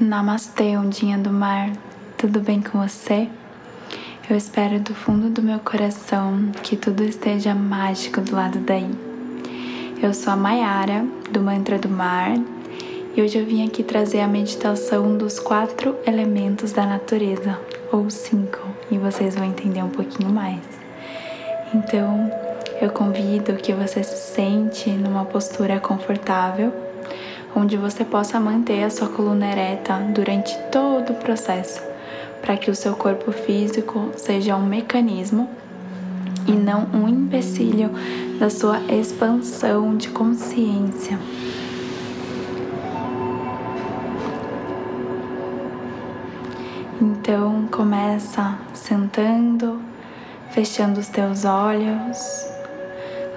Namastê, ondinha do mar, tudo bem com você? Eu espero do fundo do meu coração que tudo esteja mágico do lado daí. Eu sou a Mayara, do Mantra do Mar, e hoje eu vim aqui trazer a meditação dos quatro elementos da natureza, ou cinco, e vocês vão entender um pouquinho mais. Então, eu convido que você se sente numa postura confortável onde você possa manter a sua coluna ereta durante todo o processo, para que o seu corpo físico seja um mecanismo e não um empecilho da sua expansão de consciência. Então começa sentando, fechando os teus olhos,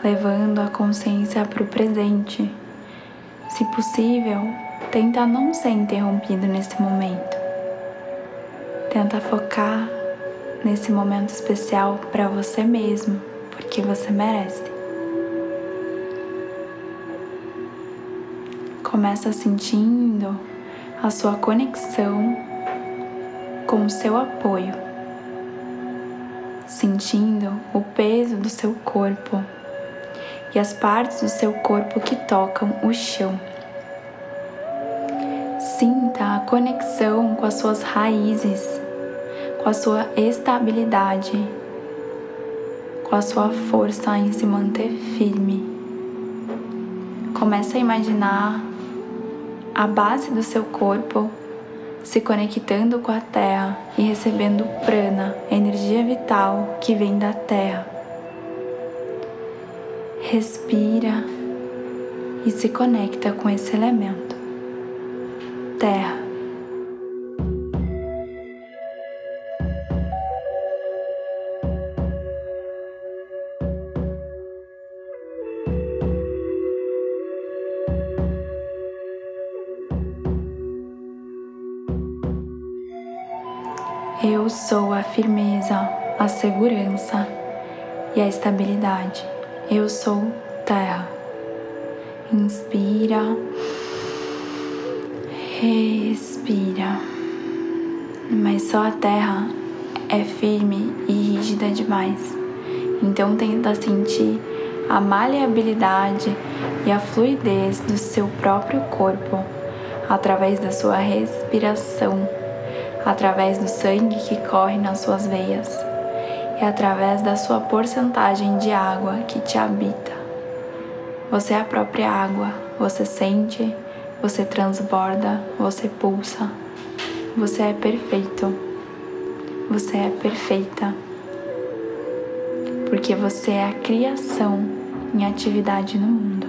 levando a consciência para o presente se possível, tenta não ser interrompido nesse momento. Tenta focar nesse momento especial para você mesmo, porque você merece. Começa sentindo a sua conexão com o seu apoio, sentindo o peso do seu corpo e as partes do seu corpo que tocam o chão. Sinta a conexão com as suas raízes, com a sua estabilidade, com a sua força em se manter firme. Comece a imaginar a base do seu corpo se conectando com a terra e recebendo prana, energia vital que vem da terra respira e se conecta com esse elemento. Terra. Eu sou a firmeza, a segurança e a estabilidade. Eu sou terra. Inspira, respira. Mas só a terra é firme e rígida demais. Então tenta sentir a maleabilidade e a fluidez do seu próprio corpo através da sua respiração, através do sangue que corre nas suas veias é através da sua porcentagem de água que te habita. Você é a própria água, você sente, você transborda, você pulsa. Você é perfeito. Você é perfeita. Porque você é a criação em atividade no mundo.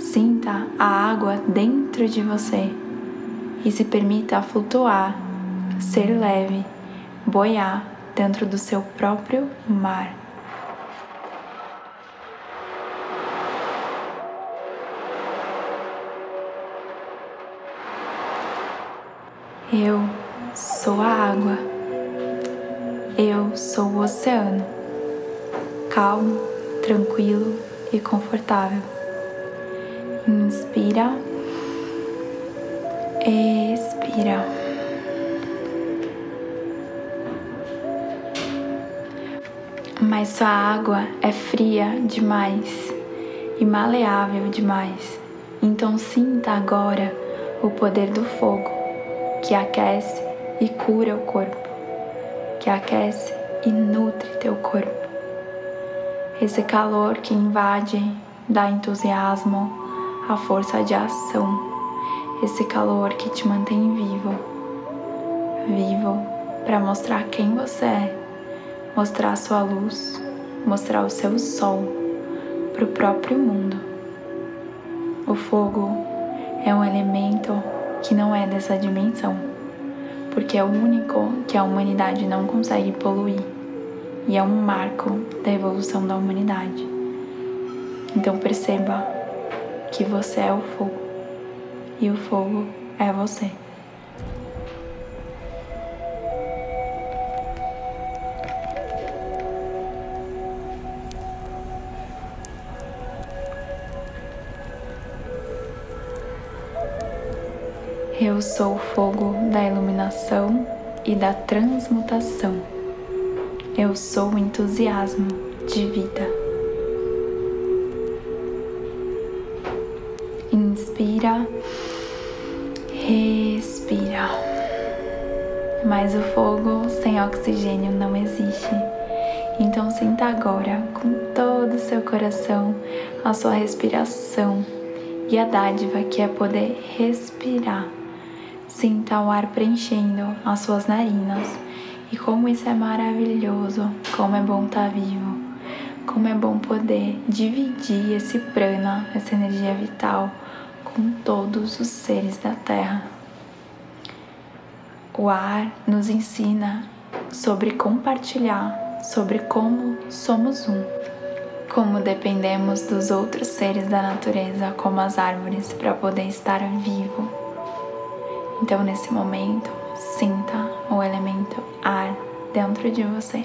Sinta a água dentro de você e se permita flutuar, ser leve, boiar dentro do seu próprio mar. Eu sou a água. Eu sou o oceano. Calmo, tranquilo e confortável. Inspira. Expira. Mas sua água é fria demais e maleável demais. Então sinta agora o poder do fogo que aquece e cura o corpo, que aquece e nutre teu corpo. Esse calor que invade dá entusiasmo, a força de ação, esse calor que te mantém vivo, vivo para mostrar quem você é mostrar a sua luz, mostrar o seu sol para o próprio mundo. O fogo é um elemento que não é dessa dimensão, porque é o único que a humanidade não consegue poluir e é um marco da evolução da humanidade. Então perceba que você é o fogo e o fogo é você. Eu sou o fogo da iluminação e da transmutação. Eu sou o entusiasmo de vida. Inspira, respira. Mas o fogo sem oxigênio não existe. Então sinta agora com todo o seu coração a sua respiração e a dádiva que é poder respirar Sinta o ar preenchendo as suas narinas. E como isso é maravilhoso, como é bom estar tá vivo, como é bom poder dividir esse prana, essa energia vital com todos os seres da Terra. O ar nos ensina sobre compartilhar, sobre como somos um, como dependemos dos outros seres da natureza, como as árvores, para poder estar vivo então, nesse momento, sinta o elemento ar dentro de você.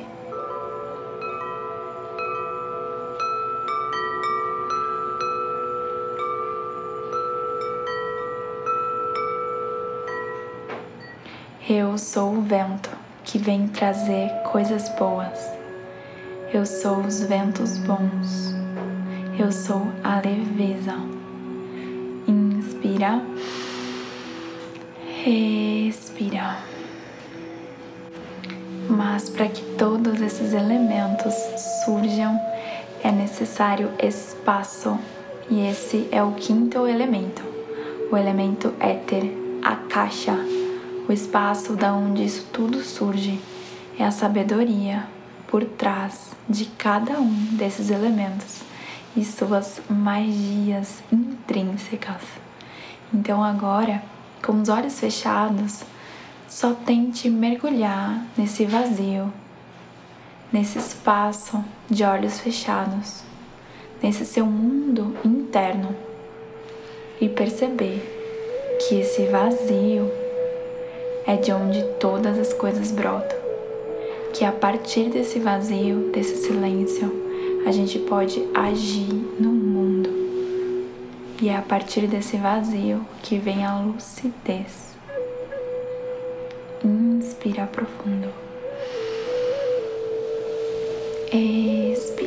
Eu sou o vento que vem trazer coisas boas. Eu sou os ventos bons. Eu sou a leveza. Inspira. Respira. Mas para que todos esses elementos surjam, é necessário espaço, e esse é o quinto elemento, o elemento éter, a caixa, o espaço da onde isso tudo surge, é a sabedoria por trás de cada um desses elementos e suas magias intrínsecas. Então agora com os olhos fechados, só tente mergulhar nesse vazio, nesse espaço de olhos fechados, nesse seu mundo interno e perceber que esse vazio é de onde todas as coisas brotam. Que a partir desse vazio, desse silêncio, a gente pode agir no mundo e é a partir desse vazio que vem a lucidez. Inspira profundo. Expira.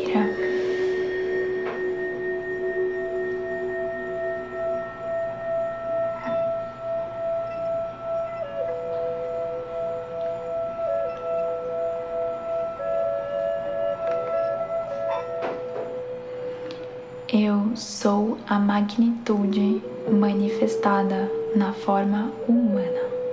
Eu sou a magnitude manifestada na forma humana.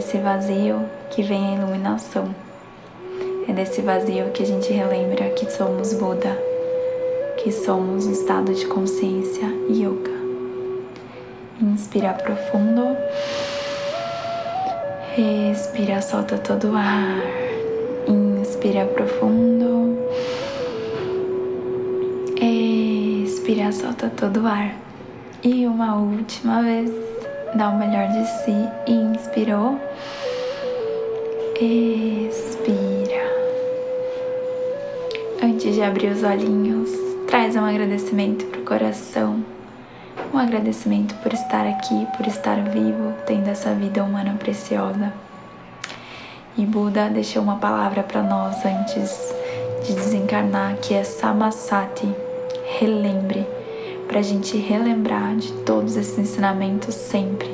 Desse vazio que vem a iluminação. É desse vazio que a gente relembra que somos Buda, que somos um estado de consciência yoga. Inspira profundo. Respira, solta todo o ar. Inspira profundo. Expira, solta todo o ar. E uma última vez dá o melhor de si. Inspirou. Expira. Antes de abrir os olhinhos, traz um agradecimento pro coração. Um agradecimento por estar aqui, por estar vivo, tendo essa vida humana preciosa. E Buda deixou uma palavra para nós antes de desencarnar, que é Samasati. Relembre para a gente relembrar de todos esses ensinamentos sempre,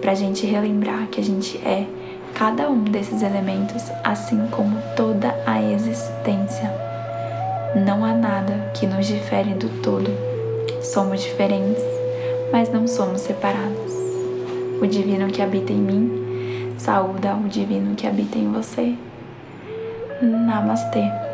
para a gente relembrar que a gente é cada um desses elementos, assim como toda a existência. Não há nada que nos difere do todo. Somos diferentes, mas não somos separados. O divino que habita em mim saúda o divino que habita em você. Namastê.